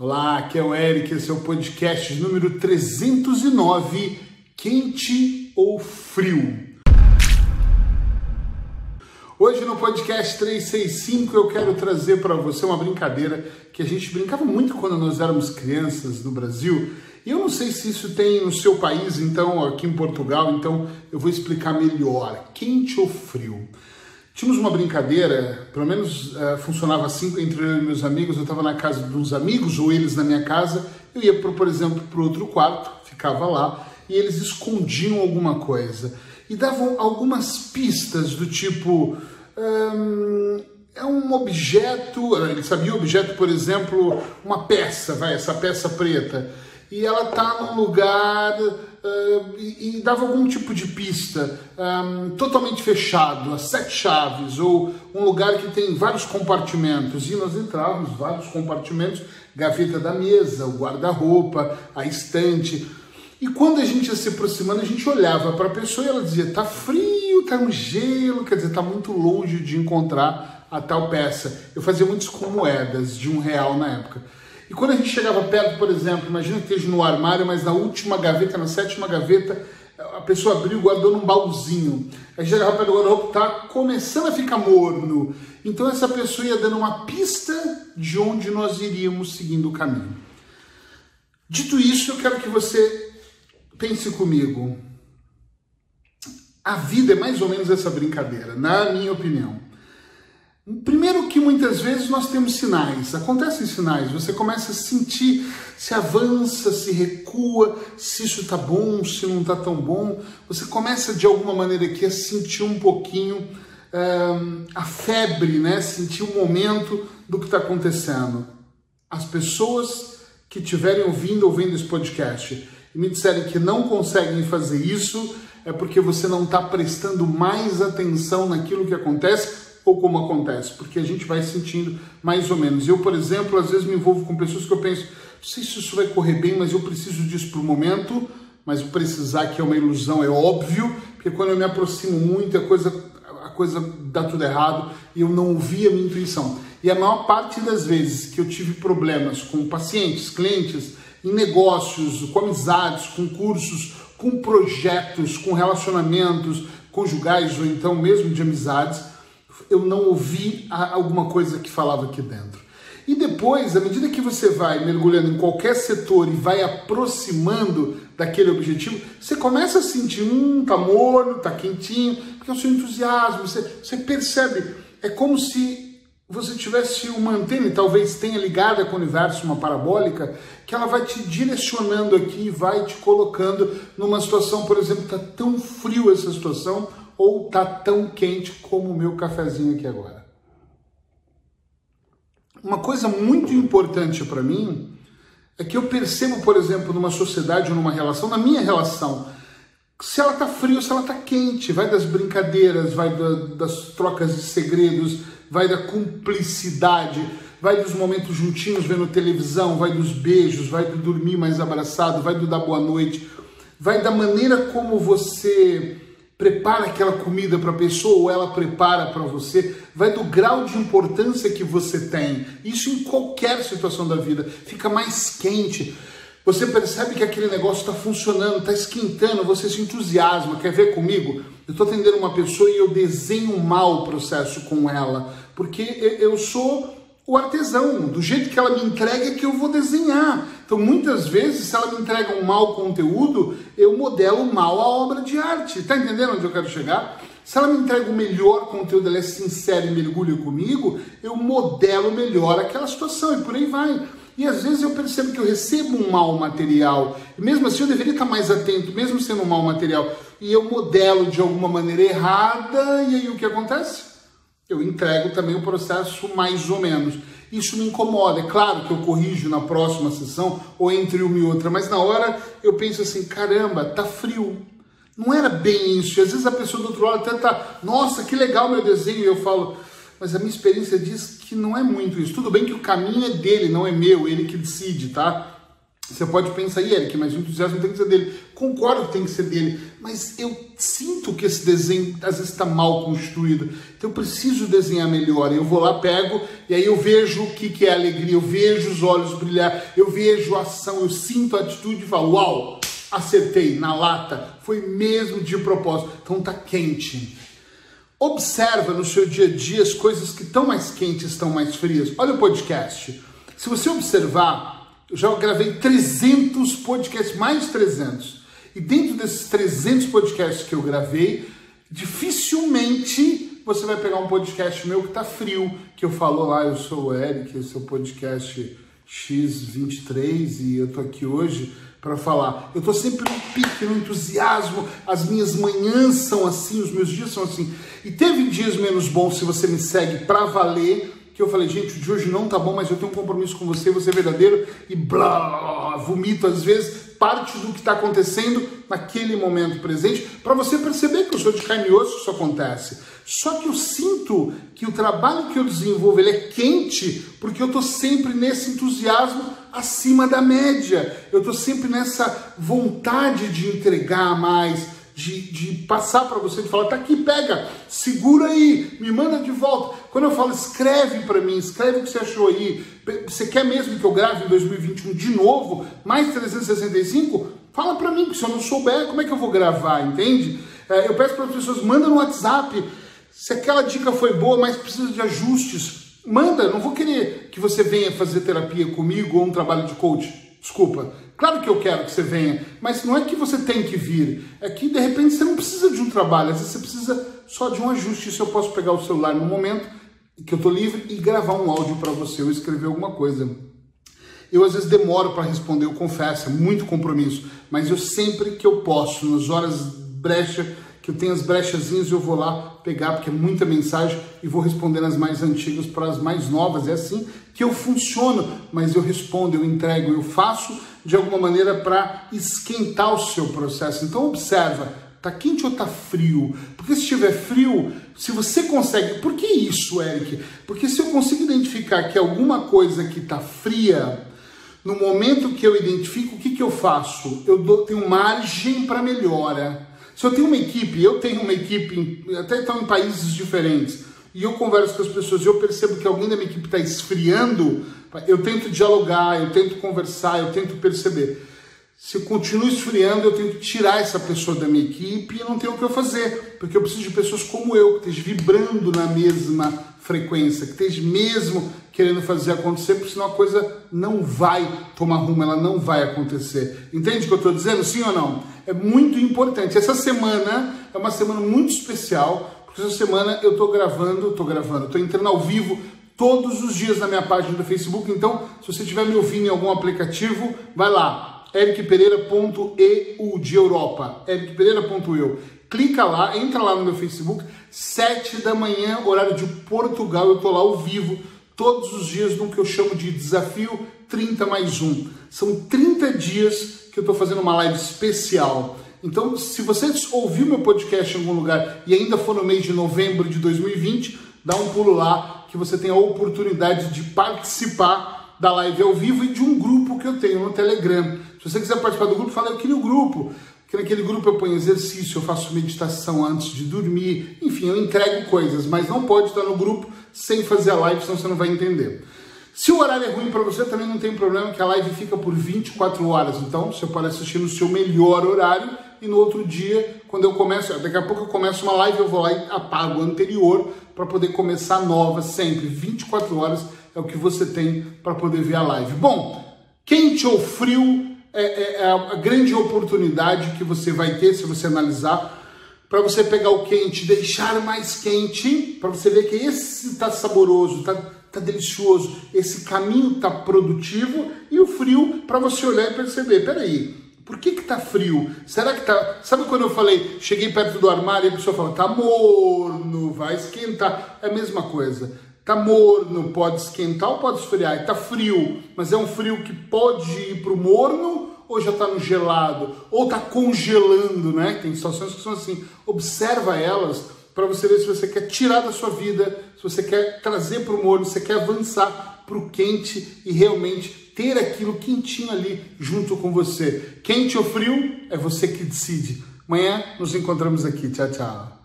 Olá, aqui é o Eric, esse é o podcast número 309, Quente ou Frio? Hoje no podcast 365 eu quero trazer para você uma brincadeira que a gente brincava muito quando nós éramos crianças no Brasil. E eu não sei se isso tem no seu país, então, aqui em Portugal, então eu vou explicar melhor. Quente ou frio? Tínhamos uma brincadeira, pelo menos uh, funcionava assim entre eu e meus amigos. Eu estava na casa uns amigos ou eles na minha casa. Eu ia, por, por exemplo, para outro quarto, ficava lá e eles escondiam alguma coisa e davam algumas pistas do tipo. É um objeto, ele sabia o objeto, por exemplo, uma peça, vai, essa peça preta, e ela está num lugar uh, e, e, dava algum tipo de pista um, totalmente fechado, a sete chaves, ou um lugar que tem vários compartimentos. E nós entrávamos, vários compartimentos, gaveta da mesa, o guarda-roupa, a estante. E quando a gente ia se aproximando, a gente olhava para a pessoa e ela dizia: tá frio, tá um gelo, quer dizer, tá muito longe de encontrar a tal peça. Eu fazia muitos com moedas de um real na época. E quando a gente chegava perto, por exemplo, imagina que esteja no armário, mas na última gaveta, na sétima gaveta, a pessoa abriu, guardou num baúzinho. Aí chegava perto do guarda-roupa, tá começando a ficar morno. Então essa pessoa ia dando uma pista de onde nós iríamos seguindo o caminho. Dito isso, eu quero que você pense comigo. A vida é mais ou menos essa brincadeira, na minha opinião. Primeiro que muitas vezes nós temos sinais, acontecem sinais, você começa a sentir se avança, se recua, se isso está bom, se não está tão bom, você começa de alguma maneira aqui a sentir um pouquinho a febre, né? sentir o momento do que está acontecendo. As pessoas que estiverem ouvindo ou vendo esse podcast e me disserem que não conseguem fazer isso, é porque você não está prestando mais atenção naquilo que acontece ou como acontece, porque a gente vai sentindo mais ou menos. Eu, por exemplo, às vezes me envolvo com pessoas que eu penso, não sei se isso vai correr bem, mas eu preciso disso para o momento, mas precisar que é uma ilusão é óbvio, porque quando eu me aproximo muito, a coisa, a coisa dá tudo errado e eu não ouvi a minha intuição. E a maior parte das vezes que eu tive problemas com pacientes, clientes, em negócios, com amizades, com cursos, com projetos, com relacionamentos conjugais ou então mesmo de amizades, eu não ouvi alguma coisa que falava aqui dentro. E depois, à medida que você vai mergulhando em qualquer setor e vai aproximando daquele objetivo, você começa a sentir, hum, tá morno, tá quentinho, porque é o seu entusiasmo, você, você percebe, é como se você tivesse uma antena, e talvez tenha ligada com o universo, uma parabólica, que ela vai te direcionando aqui, vai te colocando numa situação, por exemplo, tá tão frio essa situação, ou tá tão quente como o meu cafezinho aqui agora. Uma coisa muito importante para mim é que eu percebo, por exemplo, numa sociedade ou numa relação, na minha relação, se ela tá fria ou se ela tá quente, vai das brincadeiras, vai da, das trocas de segredos, vai da cumplicidade, vai dos momentos juntinhos vendo televisão, vai dos beijos, vai do dormir mais abraçado, vai do dar boa noite, vai da maneira como você prepara aquela comida para a pessoa ou ela prepara para você, vai do grau de importância que você tem. Isso em qualquer situação da vida. Fica mais quente. Você percebe que aquele negócio está funcionando, está esquentando, você se entusiasma. Quer ver comigo? Eu estou atendendo uma pessoa e eu desenho mal o processo com ela, porque eu sou o artesão, do jeito que ela me entrega é que eu vou desenhar. Então, muitas vezes, se ela me entrega um mau conteúdo, eu modelo mal a obra de arte. Tá entendendo onde eu quero chegar? Se ela me entrega o melhor conteúdo, ela é sincera e mergulha comigo, eu modelo melhor aquela situação e por aí vai. E às vezes eu percebo que eu recebo um mau material, e mesmo assim eu deveria estar mais atento, mesmo sendo um mau material, e eu modelo de alguma maneira errada, e aí o que acontece? Eu entrego também o processo mais ou menos. Isso me incomoda. É claro que eu corrijo na próxima sessão ou entre uma e outra, mas na hora eu penso assim: caramba, tá frio. Não era bem isso. E às vezes a pessoa do outro lado até tá, nossa, que legal meu desenho. E eu falo, mas a minha experiência diz que não é muito isso. Tudo bem que o caminho é dele, não é meu, ele que decide, tá? Você pode pensar, e Eric, mas o entusiasmo tem que ser dele. Concordo que tem que ser dele, mas eu sinto que esse desenho às vezes está mal construído. Então eu preciso desenhar melhor. Eu vou lá, pego, e aí eu vejo o que, que é alegria, eu vejo os olhos brilhar, eu vejo a ação, eu sinto a atitude e falo, uau, acertei na lata, foi mesmo de propósito. Então tá quente. Observa no seu dia a dia as coisas que estão mais quentes, estão mais frias. Olha o podcast. Se você observar, eu já gravei 300 podcasts, mais de 300. E dentro desses 300 podcasts que eu gravei, dificilmente você vai pegar um podcast meu que tá frio, que eu falo lá, eu sou o Eric, esse é o podcast X23 e eu tô aqui hoje para falar. Eu tô sempre no pique, no entusiasmo, as minhas manhãs são assim, os meus dias são assim. E teve dias menos bons se você me segue para valer, que eu falei, gente, o de hoje não tá bom, mas eu tenho um compromisso com você, você é verdadeiro, e blá, vomito às vezes parte do que está acontecendo naquele momento presente, para você perceber que eu sou de carne e osso, isso acontece. Só que eu sinto que o trabalho que eu desenvolvo ele é quente, porque eu estou sempre nesse entusiasmo acima da média. Eu estou sempre nessa vontade de entregar mais, de, de passar para você, de falar, tá aqui, pega, segura aí, me manda de volta. Quando eu falo, escreve para mim, escreve o que você achou aí. Você quer mesmo que eu grave em 2021 de novo, mais 365? Fala para mim, porque se eu não souber, como é que eu vou gravar, entende? É, eu peço para as pessoas, manda no WhatsApp, se aquela dica foi boa, mas precisa de ajustes, manda, não vou querer que você venha fazer terapia comigo ou um trabalho de coach. Desculpa, Claro que eu quero que você venha, mas não é que você tem que vir. É que de repente você não precisa de um trabalho, às vezes você precisa só de um ajuste. Isso eu posso pegar o celular no momento que eu estou livre e gravar um áudio para você ou escrever alguma coisa. Eu às vezes demoro para responder, eu confesso, é muito compromisso, mas eu sempre que eu posso, nas horas brecha, que eu tenho as brechazinhas, eu vou lá pegar, porque é muita mensagem, e vou respondendo as mais antigas para as mais novas. É assim que eu funciono, mas eu respondo, eu entrego, eu faço de alguma maneira para esquentar o seu processo. Então observa, tá quente ou tá frio? Porque se estiver frio, se você consegue, por que isso, Eric? Porque se eu consigo identificar que alguma coisa que tá fria, no momento que eu identifico, o que, que eu faço? Eu dou, tenho margem para melhora. Se eu tenho uma equipe, eu tenho uma equipe, até estão em países diferentes, e eu converso com as pessoas e eu percebo que alguém da minha equipe está esfriando, eu tento dialogar, eu tento conversar, eu tento perceber. Se eu continuo esfriando, eu tenho que tirar essa pessoa da minha equipe e não tenho o que eu fazer, porque eu preciso de pessoas como eu, que estejam vibrando na mesma frequência, que estejam mesmo querendo fazer acontecer, porque senão a coisa não vai tomar rumo, ela não vai acontecer. Entende o que eu estou dizendo? Sim ou não? É muito importante. Essa semana é uma semana muito especial, porque essa semana eu estou gravando, estou gravando, estou entrando ao vivo todos os dias na minha página do Facebook. Então, se você estiver me ouvindo em algum aplicativo, vai lá, ericpereira.eu de Europa, ericpereira.eu. Clica lá, entra lá no meu Facebook, 7 da manhã, horário de Portugal, eu estou lá ao vivo todos os dias no que eu chamo de desafio 30 mais 1. São 30 dias que eu estou fazendo uma live especial. Então, se você ouviu meu podcast em algum lugar e ainda for no mês de novembro de 2020, dá um pulo lá que você tenha a oportunidade de participar da live ao vivo e de um grupo que eu tenho no Telegram. Se você quiser participar do grupo, fala, eu queria o grupo. Que naquele grupo eu ponho exercício, eu faço meditação antes de dormir, enfim, eu entrego coisas, mas não pode estar no grupo sem fazer a live, senão você não vai entender. Se o horário é ruim para você, também não tem problema, que a live fica por 24 horas. Então, você pode assistir no seu melhor horário e no outro dia, quando eu começo, daqui a pouco eu começo uma live, eu vou lá e apago o anterior para poder começar nova sempre. 24 horas é o que você tem para poder ver a live. Bom, quente ou frio é, é, é a grande oportunidade que você vai ter se você analisar para você pegar o quente, deixar mais quente, para você ver que esse está saboroso, está tá delicioso, esse caminho está produtivo e o frio para você olhar e perceber, peraí, por que que tá frio? Será que tá... Sabe quando eu falei, cheguei perto do armário e a pessoa fala, tá morno, vai esquentar. É a mesma coisa. Tá morno, pode esquentar ou pode esfriar. E tá frio, mas é um frio que pode ir pro morno ou já tá no gelado, ou tá congelando, né? Tem situações que são assim. Observa elas para você ver se você quer tirar da sua vida, se você quer trazer para o morno, se você quer avançar para o quente e realmente ter aquilo quentinho ali junto com você. Quente ou frio, é você que decide. Amanhã nos encontramos aqui. Tchau, tchau.